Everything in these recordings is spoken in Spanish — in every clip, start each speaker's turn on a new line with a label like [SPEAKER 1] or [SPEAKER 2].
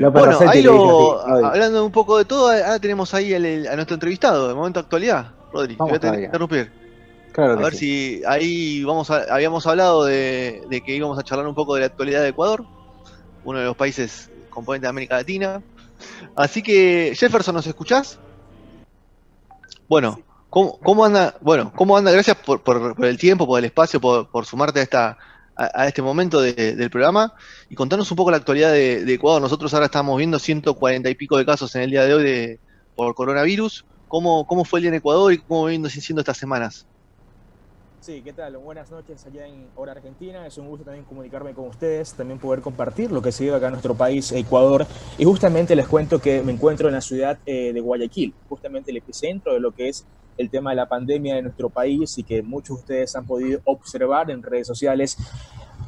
[SPEAKER 1] Bueno, ahí lo, hablando un poco de todo, ahora tenemos ahí a nuestro entrevistado de momento actualidad, Rodri. Te voy a interrumpir. a ver si ahí vamos habíamos hablado de, que íbamos a charlar un poco de la actualidad de Ecuador, uno de los países componentes de América Latina. Así que, Jefferson, ¿nos escuchás? Bueno, ¿cómo, anda? Bueno, ¿cómo anda? Gracias por, el tiempo, por el espacio, por, sumarte a esta a, este momento del programa y contarnos un poco la actualidad de, Ecuador. Nosotros ahora estamos viendo 140 y pico de casos en el día de hoy de, por coronavirus. ¿Cómo, ¿Cómo fue el día en Ecuador y cómo viendo siendo estas semanas?
[SPEAKER 2] Sí, ¿qué tal? Buenas noches allá en Hora Argentina. Es un gusto también comunicarme con ustedes, también poder compartir lo que se vive acá en nuestro país, Ecuador. Y justamente les cuento que me encuentro en la ciudad eh, de Guayaquil, justamente el epicentro de lo que es el tema de la pandemia de nuestro país y que muchos de ustedes han podido observar en redes sociales.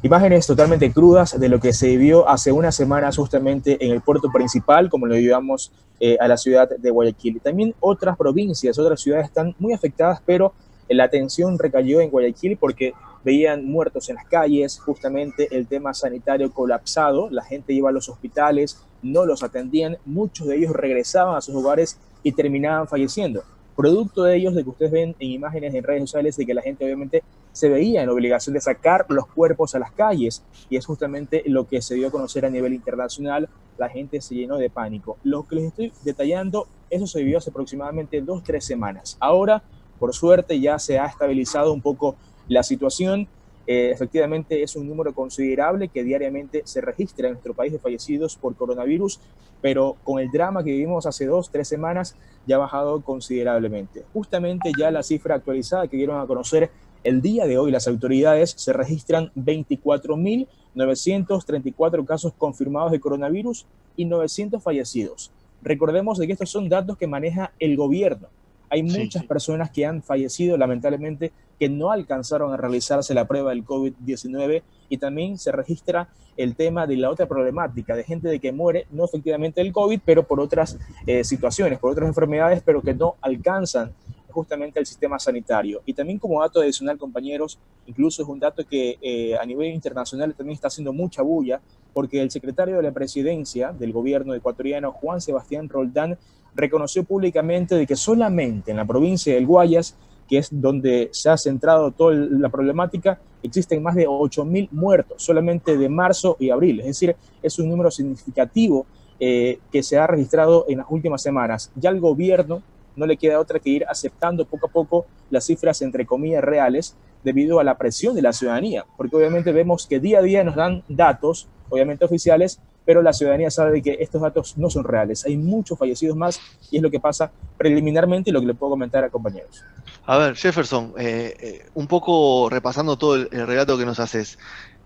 [SPEAKER 2] Imágenes totalmente crudas de lo que se vivió hace unas semanas justamente en el puerto principal, como lo llevamos eh, a la ciudad de Guayaquil. También otras provincias, otras ciudades están muy afectadas, pero la atención recayó en Guayaquil porque veían muertos en las calles, justamente el tema sanitario colapsado, la gente iba a los hospitales, no los atendían, muchos de ellos regresaban a sus hogares y terminaban falleciendo. Producto de ellos, de que ustedes ven en imágenes en redes sociales, de que la gente obviamente se veía en la obligación de sacar los cuerpos a las calles, y es justamente lo que se dio a conocer a nivel internacional, la gente se llenó de pánico. Lo que les estoy detallando, eso se vivió hace aproximadamente dos, tres semanas. Ahora por suerte ya se ha estabilizado un poco la situación. Eh, efectivamente es un número considerable que diariamente se registra en nuestro país de fallecidos por coronavirus, pero con el drama que vivimos hace dos, tres semanas ya ha bajado considerablemente. Justamente ya la cifra actualizada que dieron a conocer el día de hoy las autoridades se registran 24.934 casos confirmados de coronavirus y 900 fallecidos. Recordemos de que estos son datos que maneja el gobierno. Hay muchas personas que han fallecido, lamentablemente, que no alcanzaron a realizarse la prueba del COVID-19 y también se registra el tema de la otra problemática de gente de que muere, no efectivamente del COVID, pero por otras eh, situaciones, por otras enfermedades, pero que no alcanzan justamente el sistema sanitario. Y también como dato adicional, compañeros, incluso es un dato que eh, a nivel internacional también está haciendo mucha bulla, porque el secretario de la presidencia del gobierno ecuatoriano, Juan Sebastián Roldán, reconoció públicamente de que solamente en la provincia del Guayas, que es donde se ha centrado toda la problemática, existen más de 8.000 muertos solamente de marzo y abril. Es decir, es un número significativo eh, que se ha registrado en las últimas semanas. Ya el gobierno no le queda otra que ir aceptando poco a poco las cifras, entre comillas, reales, debido a la presión de la ciudadanía, porque obviamente vemos que día a día nos dan datos, obviamente oficiales, pero la ciudadanía sabe que estos datos no son reales. Hay muchos fallecidos más y es lo que pasa preliminarmente y lo que le puedo comentar a compañeros.
[SPEAKER 1] A ver, Jefferson, eh, eh, un poco repasando todo el, relato que nos haces.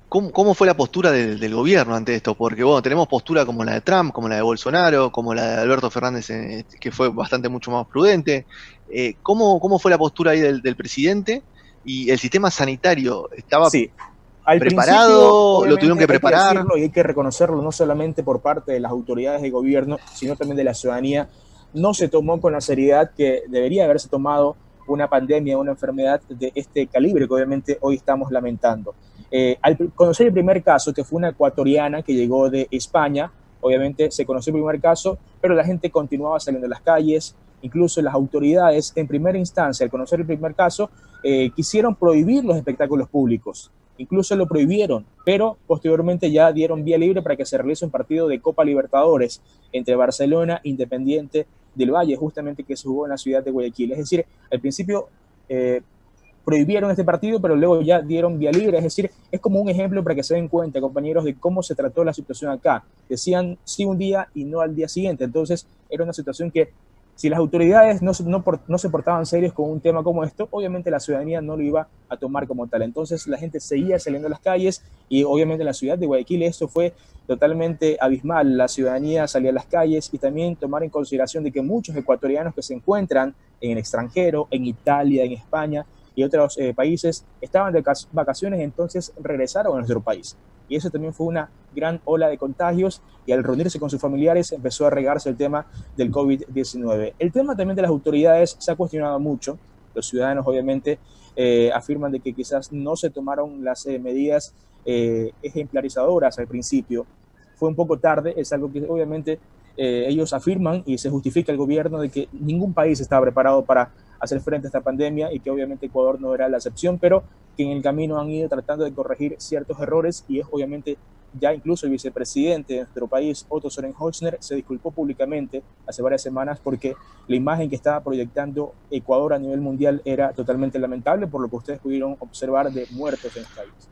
[SPEAKER 1] ¿Cómo, fue la postura del, gobierno ante esto? Porque bueno, tenemos postura como la de Trump, como la de Bolsonaro, como la de Alberto Fernández, eh, que fue bastante mucho más prudente. ¿cómo, ¿Cómo fue la postura ahí del, presidente? Y el sistema sanitario estaba
[SPEAKER 2] sí preparado, lo tuvieron que preparar. y hay que reconocerlo no solamente por parte de las autoridades de gobierno, sino también de la ciudadanía. No se tomó con la seriedad que debería haberse tomado una pandemia, una enfermedad de este calibre que obviamente hoy estamos lamentando. Eh, al conocer el primer caso, que fue una ecuatoriana que llegó de España, obviamente se conoció el primer caso, pero la gente continuaba saliendo a las calles, incluso las autoridades en primera instancia, al conocer el primer caso, eh, quisieron prohibir los espectáculos públicos incluso lo prohibieron, pero posteriormente ya dieron vía libre para que se realice un partido de Copa Libertadores entre Barcelona Independiente del Valle, justamente que se jugó en la ciudad de Guayaquil. Es decir, al principio eh, prohibieron este partido, pero luego ya dieron vía libre. Es decir, es como un ejemplo para que se den cuenta, compañeros, de cómo se trató la situación acá. Decían sí un día y no al día siguiente. Entonces, era una situación que si las autoridades no, no, se portaban serios con un tema como esto, obviamente la ciudadanía no lo iba a tomar como tal. Entonces la gente seguía saliendo a las calles y obviamente en la ciudad de Guayaquil esto fue totalmente abismal. La ciudadanía salía a las calles y también tomar en consideración de que muchos ecuatorianos que se encuentran en el extranjero, en Italia, en España y otros eh, países, estaban de vacaciones, entonces regresaron a nuestro país y eso también fue una gran ola de contagios y al reunirse con sus familiares empezó a regarse el tema del COVID-19. El tema también de las autoridades se ha cuestionado mucho. Los ciudadanos obviamente eh, afirman de que quizás no se tomaron las eh, medidas eh, ejemplarizadoras al principio. fue un poco tarde, es algo que obviamente ellos afirman y se justifica el gobierno de que ningún país estaba preparado para hacer frente a esta pandemia y que obviamente Ecuador no era la excepción, pero que en el camino han ido tratando de corregir ciertos errores y es obviamente ya incluso el vicepresidente de nuestro país, Otto Sorenholzner, se disculpó públicamente hace varias semanas porque la imagen que estaba proyectando Ecuador a nivel mundial era totalmente lamentable, por lo que ustedes pudieron observar de muertos en el país.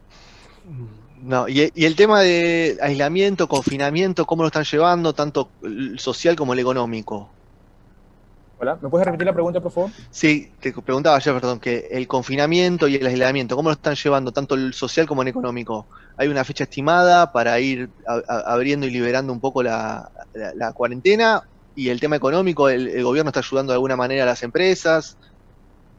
[SPEAKER 1] No, y, el tema de aislamiento, confinamiento, ¿cómo lo están llevando, tanto el social como el económico?
[SPEAKER 2] Hola, ¿me puedes repetir la pregunta, por favor?
[SPEAKER 1] Sí, te preguntaba ayer, perdón, que el confinamiento y el aislamiento, ¿cómo lo están llevando tanto el social como el económico? ¿Hay una fecha estimada para ir abriendo y liberando un poco la, cuarentena? ¿Y el tema económico, el, gobierno está ayudando de alguna manera a las empresas?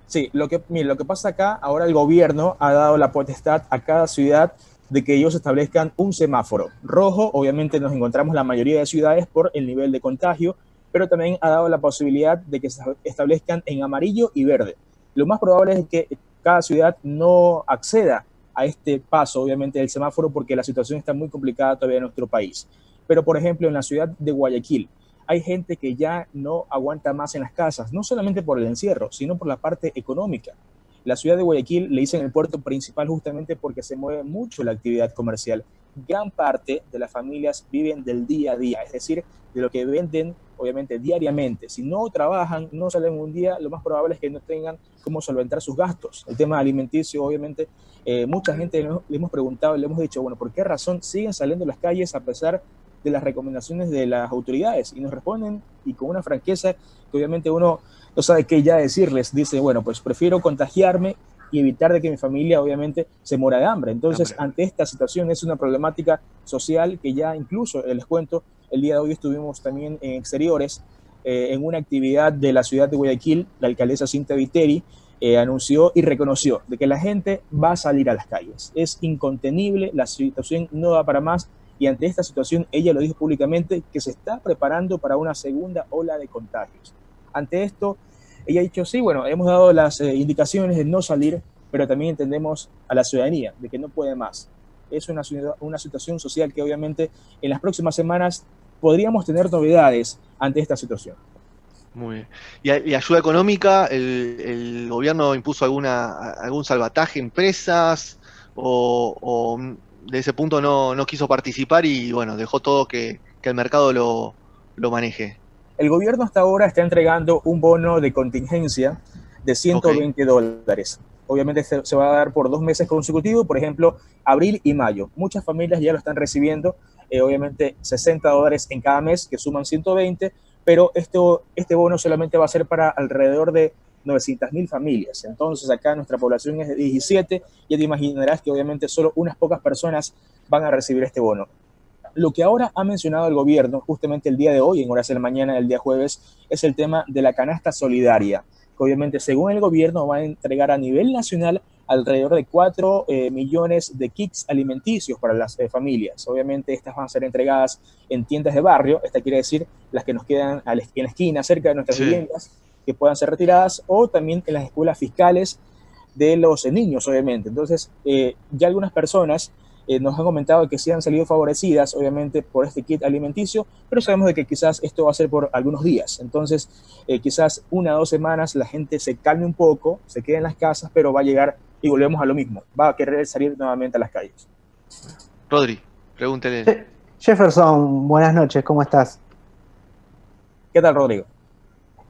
[SPEAKER 2] Sí, lo que, mire, lo que pasa acá, ahora el gobierno ha dado la potestad a cada ciudad de que ellos establezcan un semáforo rojo. Obviamente nos encontramos la mayoría de ciudades por el nivel de contagio, pero también ha dado la posibilidad de que se establezcan en amarillo y verde. Lo más probable es que cada ciudad no acceda a este paso, obviamente, del semáforo porque la situación está muy complicada todavía en nuestro país. Pero, por ejemplo, en la ciudad de Guayaquil, hay gente que ya no aguanta más en las casas, no solamente por el encierro, sino por la parte económica. La ciudad de Guayaquil le dicen el puerto principal justamente porque se mueve mucho la actividad comercial. Gran parte de las familias viven del día a día, es decir, de lo que venden, obviamente, diariamente. Si no trabajan, no salen un día, lo más probable es que no tengan cómo solventar sus gastos. El tema alimenticio, obviamente, eh, mucha gente le hemos preguntado, le hemos dicho, bueno, ¿por qué razón siguen saliendo a las calles a pesar de las recomendaciones de las autoridades? Y nos responden, y con una franqueza que obviamente uno no sabe qué ya decirles. Dice, bueno, pues prefiero contagiarme y evitar de que mi familia obviamente se muera de hambre. Entonces, ante esta situación es una problemática social que ya incluso, eh, les cuento, el día de hoy estuvimos también en exteriores, eh, en una actividad de la ciudad de Guayaquil, la alcaldesa Cinta Viteri eh, anunció y reconoció de que la gente va a salir a las calles. Es incontenible, la situación no da para más y ante esta situación ella lo dijo públicamente que se está preparando para una segunda ola de contagios. Ante esto, ella ha dicho, sí, bueno, hemos dado las eh, indicaciones de no salir, pero también entendemos a la ciudadanía de que no puede más. Es una, una situación social que obviamente en las próximas semanas podríamos tener novedades ante esta situación.
[SPEAKER 1] Muy bien. ¿Y, ayuda económica? ¿El, gobierno impuso alguna, algún salvataje a empresas o, de ese punto no, no, quiso participar y bueno, dejó todo que, que el mercado lo, lo maneje?
[SPEAKER 2] El gobierno hasta ahora está entregando un bono de contingencia de 120 dólares. Obviamente se, va a dar por dos meses consecutivos, por ejemplo, abril y mayo. Muchas familias ya lo están recibiendo, eh, obviamente 60 dólares en cada mes, que suman 120, pero esto, este bono solamente va a ser para alrededor de 900 mil familias. Entonces acá nuestra población es de 17 y te imaginarás que obviamente solo unas pocas personas van a recibir este bono. Lo que ahora ha mencionado el gobierno, justamente el día de hoy, en horas de la mañana del día jueves, es el tema de la canasta solidaria, que obviamente según el gobierno va a entregar a nivel nacional alrededor de 4 eh, millones de kits alimenticios para las eh, familias. Obviamente estas van a ser entregadas en tiendas de barrio, esta quiere decir las que nos quedan en la esquina, cerca de nuestras viviendas, que puedan ser retiradas, o también en las escuelas fiscales de los niños, obviamente. Entonces, eh, ya algunas personas eh, nos han comentado que sí han salido favorecidas, obviamente, por este kit alimenticio, pero sabemos de que quizás esto va a ser por algunos días. Entonces, eh, quizás una o dos semanas la gente se calme un poco, se quede en las casas, pero va a llegar y volvemos a lo mismo. Va a querer salir nuevamente a las calles.
[SPEAKER 1] Rodri, pregúntele.
[SPEAKER 3] Jefferson, buenas noches, ¿cómo estás?
[SPEAKER 2] ¿Qué tal, Rodrigo?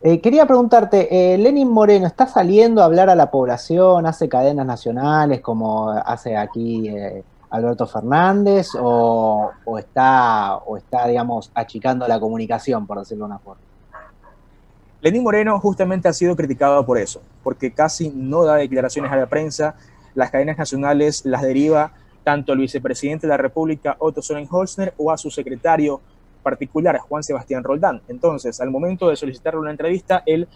[SPEAKER 3] Eh, quería preguntarte, Lenin Moreno, ¿está saliendo a hablar a la población? ¿Hace cadenas nacionales como hace aquí Alberto Fernández o, está, o está, digamos, achicando la comunicación, por decirlo de una forma?
[SPEAKER 2] Lenín Moreno justamente ha sido criticado por eso, porque casi no da declaraciones a la prensa, las cadenas nacionales las deriva tanto el vicepresidente de la República, Otto Sonnenholzner, o a su secretario particular, Juan Sebastián Roldán. Entonces, al momento de solicitarle una entrevista, él,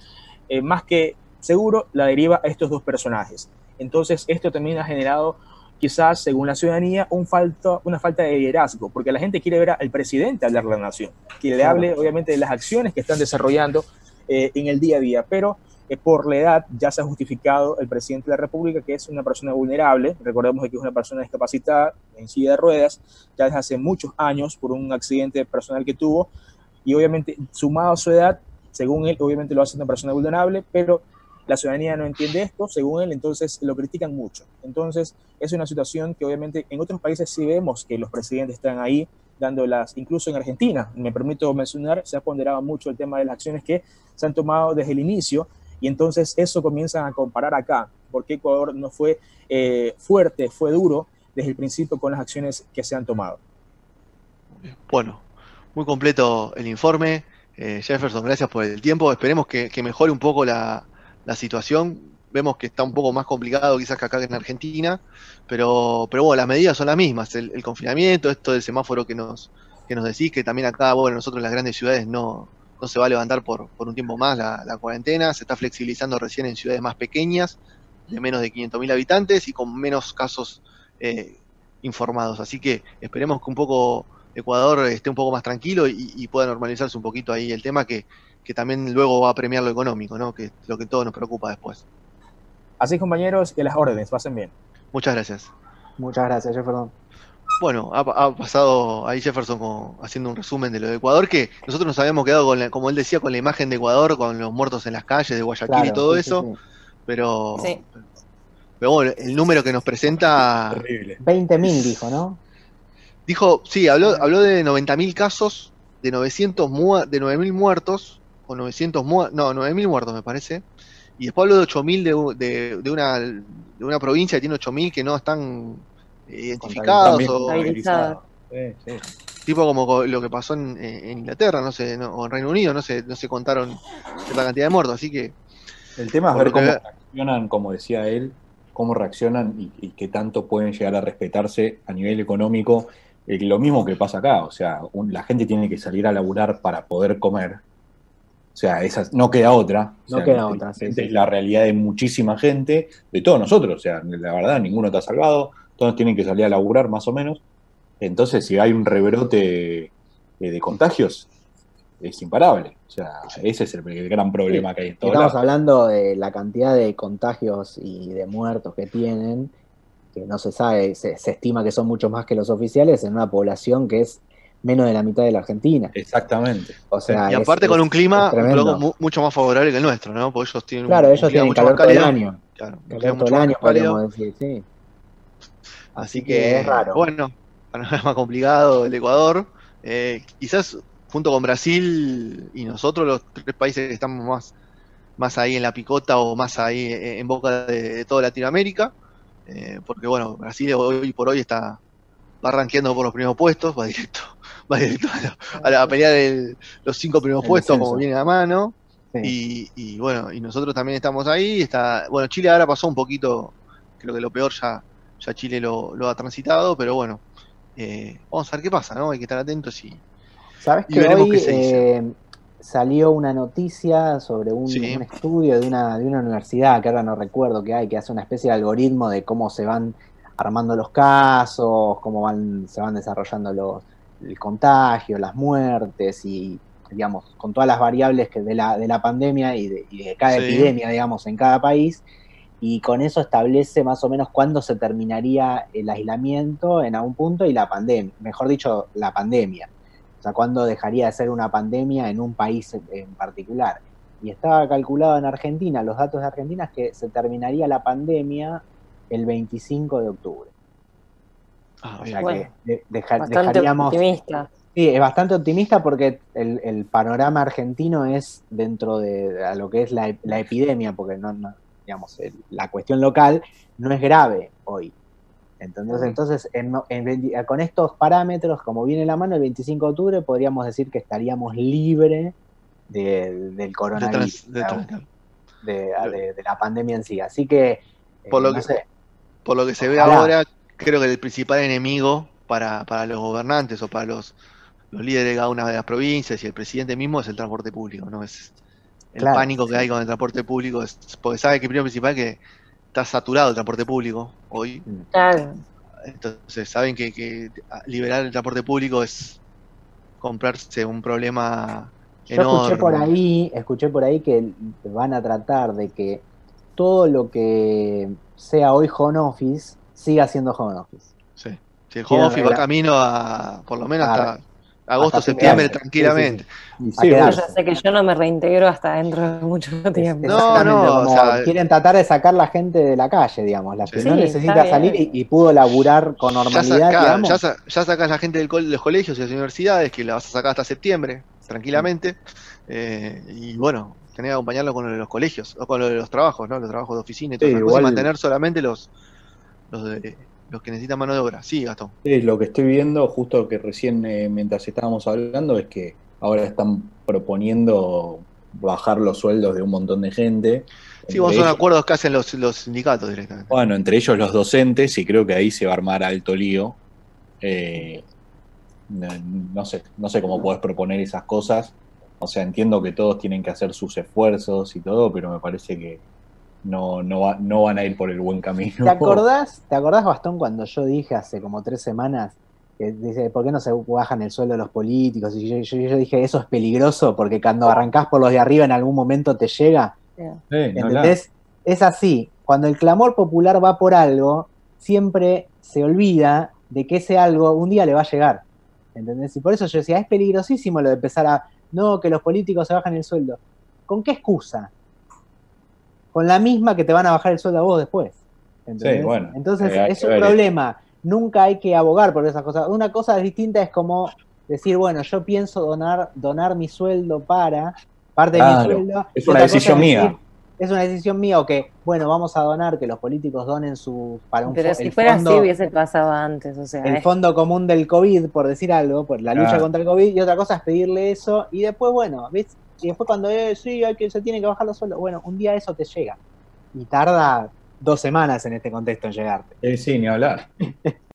[SPEAKER 2] eh, más que seguro, la deriva a estos dos personajes. Entonces, esto también ha generado quizás, según la ciudadanía, un falta, una falta de liderazgo, porque la gente quiere ver al presidente hablar de la nación, que le hable, obviamente, de las acciones que están desarrollando eh, en el día a día. Pero por la edad ya se ha justificado el presidente de la República que es una persona vulnerable, recordemos que es una persona discapacitada en silla de ruedas, ya desde hace muchos años por un accidente personal que tuvo, y obviamente sumado a su edad, según él, obviamente lo hace una persona vulnerable, pero la ciudadanía no entiende esto, según él, entonces lo critican mucho. Entonces es una situación que obviamente en otros países sí vemos que los presidentes están ahí dándolas, incluso en Argentina, me permito mencionar, se ha ponderado mucho el tema de las acciones que se han tomado desde el inicio y entonces eso comienzan a comparar acá, porque Ecuador no fue eh, fuerte, fue duro desde el principio con las acciones que se han tomado.
[SPEAKER 1] Bueno, muy completo el informe. Eh, Jefferson, gracias por el tiempo. Esperemos que, mejore un poco la, situación. Vemos que está un poco más complicado quizás que acá en Argentina, pero, pero bueno, las medidas son las mismas. El, confinamiento, esto del semáforo que nos, que nos decís, que también acá, bueno, nosotros en las grandes ciudades no, no se va a levantar por, un tiempo más la, cuarentena, se está flexibilizando recién en ciudades más pequeñas, de menos de 500.000 habitantes y con menos casos eh, informados. Así que esperemos que un poco Ecuador esté un poco más tranquilo y, pueda normalizarse un poquito ahí el tema que, también luego va a premiar lo económico, ¿no? que es lo que todo nos preocupa después.
[SPEAKER 2] Así compañeros, que las órdenes pasen bien.
[SPEAKER 1] Muchas gracias.
[SPEAKER 3] Muchas gracias, Jefferson.
[SPEAKER 1] Bueno, ha, pasado ahí Jefferson haciendo un resumen de lo de Ecuador, que nosotros nos habíamos quedado, con como él decía, con la imagen de Ecuador, con los muertos en las calles de Guayaquil y todo eso, pero pero bueno, el número que nos presenta...
[SPEAKER 3] 20.000 dijo, ¿no?
[SPEAKER 1] Dijo, sí, habló, habló de 90.000 casos, de 900 de 9.000 muertos, o 900 muertos, no, 9.000 muertos me parece, y después habló de 8.000 de, de, una, de una provincia que tiene 8.000 que no están identificados o tipo como lo que pasó en, Inglaterra, no sé, o en Reino Unido, no sé, no se contaron la cantidad de muertos, así que
[SPEAKER 4] el tema es ver cómo reaccionan, como decía él, cómo reaccionan y, qué tanto pueden llegar a respetarse a nivel económico. Eh, lo mismo que pasa acá, o sea, la gente tiene que salir a laburar para poder comer. O sea, esa, no queda otra.
[SPEAKER 3] No queda otra. es
[SPEAKER 4] la realidad de muchísima gente, de todos nosotros. O sea, la verdad, ninguno está salvado todos tienen que salir a laburar más o menos. Entonces, si hay un rebrote de contagios, es imparable. O sea, ese es el, gran problema que hay en todo
[SPEAKER 3] Estamos hablando de la cantidad de contagios y de muertos que tienen, que no se sabe, se, estima que son muchos más que los oficiales en una población que es menos de la mitad de la Argentina.
[SPEAKER 4] Exactamente.
[SPEAKER 1] O sea, y aparte con un clima mucho más favorable que el nuestro, ¿no? Porque ellos tienen
[SPEAKER 3] claro, ellos tienen calor todo el año. Claro, calor todo el año, podríamos decir, sí.
[SPEAKER 1] Así que, es raro. bueno, más complicado el Ecuador. Eh, quizás junto con Brasil y nosotros, los tres países que estamos más, más ahí en la picota o más ahí en boca de, toda Latinoamérica. Eh, porque bueno, Brasil hoy por hoy está va rankeando por los primeros puestos, va directo, va directo a la, pelea de los cinco primeros puestos, como viene a mano. Y, y, bueno, y nosotros también estamos ahí. Está, bueno, Chile ahora pasó un poquito, creo que lo peor ya ya Chile lo, ha transitado, pero bueno, eh, vamos a ver qué pasa, ¿no? Hay que estar atentos y,
[SPEAKER 3] ¿Sabes que hoy eh, salió una noticia sobre un, estudio de una, de una universidad, que ahora no recuerdo qué hay, que hace una especie de algoritmo de cómo se van armando los casos, cómo van, se van desarrollando los, el contagio, las muertes y digamos, con todas las variables que de la, de la pandemia y de, cada epidemia, digamos, en cada país, y con eso establece más o menos cuándo se terminaría el aislamiento en algún punto y la pandemia, mejor dicho, la pandemia. O sea, cuándo dejaría de ser una pandemia en un país en particular. Y estaba calculado en Argentina, los datos de Argentina, es que se terminaría la pandemia el 25 de octubre.
[SPEAKER 5] Ah, o sea que dejaríamos... Optimista.
[SPEAKER 3] Sí, es bastante optimista porque el, panorama argentino es dentro de, lo que es la, epidemia, porque no, digamos, la cuestión local no es grave hoy. Entonces, entonces con estos parámetros, como viene la mano, el 25 de octubre podríamos decir que estaríamos libres del coronavirus, de, la pandemia en sí. Así que,
[SPEAKER 1] eh, por, lo que por lo que se ve ahora, creo que el principal enemigo para, para los gobernantes o para los, los líderes de cada una de las provincias y el presidente mismo es el transporte público, ¿no? Es, el pánico que hay con el transporte público, es, porque sabe que primero principal que está saturado el transporte público hoy. Claro. Entonces saben que, liberar el transporte público es comprarse un problema
[SPEAKER 3] Yo escuché por ahí, escuché por ahí que van a tratar de que todo lo que sea hoy home office siga siendo home office.
[SPEAKER 1] Sí. Si el home office va camino a por lo menos hasta agosto, septiembre, tranquilamente.
[SPEAKER 5] Sí, yo sé que yo no me reintegro hasta dentro de mucho tiempo.
[SPEAKER 3] No, no, o sea, quieren tratar de sacar la gente de la calle, digamos, la que no necesita salir y, pudo laburar con normalidad.
[SPEAKER 1] Ya, ya, sacas la gente de los colegios y las universidades, que la vas a sacar hasta septiembre, tranquilamente. Eh, y bueno, tenés que acompañarlo con los colegios, o con los trabajos, ¿no? Los trabajos de oficina y todo eso. Y mantener solamente los, los de los que necesitan mano de obra. Sí, Gastón.
[SPEAKER 4] Sí, lo que estoy viendo, justo que recién eh, mientras estábamos hablando, es que ahora están proponiendo bajar los sueldos de un montón de gente.
[SPEAKER 1] Sí, vos son acuerdos que hacen los, sindicatos directamente.
[SPEAKER 4] Bueno, entre ellos los docentes, y creo que ahí se va a armar alto lío. Eh, no, sé, no sé cómo podés proponer esas cosas. O sea, entiendo que todos tienen que hacer sus esfuerzos y todo, pero me parece que no, no, no van a ir por el buen camino.
[SPEAKER 3] ¿Te acordás, ¿Te acordás, Bastón, cuando yo dije hace como tres semanas que dice, ¿por qué no se bajan el sueldo los políticos? Y yo, dije, eso es peligroso porque cuando arrancás por los de arriba en algún momento te llega. ¿Entendés? es así. Cuando el clamor popular va por algo, siempre se olvida de que ese algo un día le va a llegar. ¿Entendés? Y por eso yo decía, es peligrosísimo lo de empezar a, no, que los políticos se bajan el sueldo. ¿Con qué excusa? Con la misma que te van a bajar el sueldo a vos después. Entonces eh, es un problema. Nunca hay que abogar por esas cosas. Una cosa distinta es como decir, bueno, yo pienso donar, donar mi sueldo para parte de mi sueldo.
[SPEAKER 4] Es una decisión mía.
[SPEAKER 3] Es una decisión mía o que, bueno, vamos a donar, que los políticos donen su para un
[SPEAKER 5] Pero si fuera así hubiese pasado antes, o sea.
[SPEAKER 3] El fondo común del COVID, por decir algo, por la lucha contra el COVID, y otra cosa es pedirle eso, y después, bueno, ¿ves? Y después cuando es, sí, hay que, se tiene que bajar los sueldos, bueno, un día eso te llega. Y tarda dos semanas en este contexto en llegarte.
[SPEAKER 4] Sí, sí, ni hablar.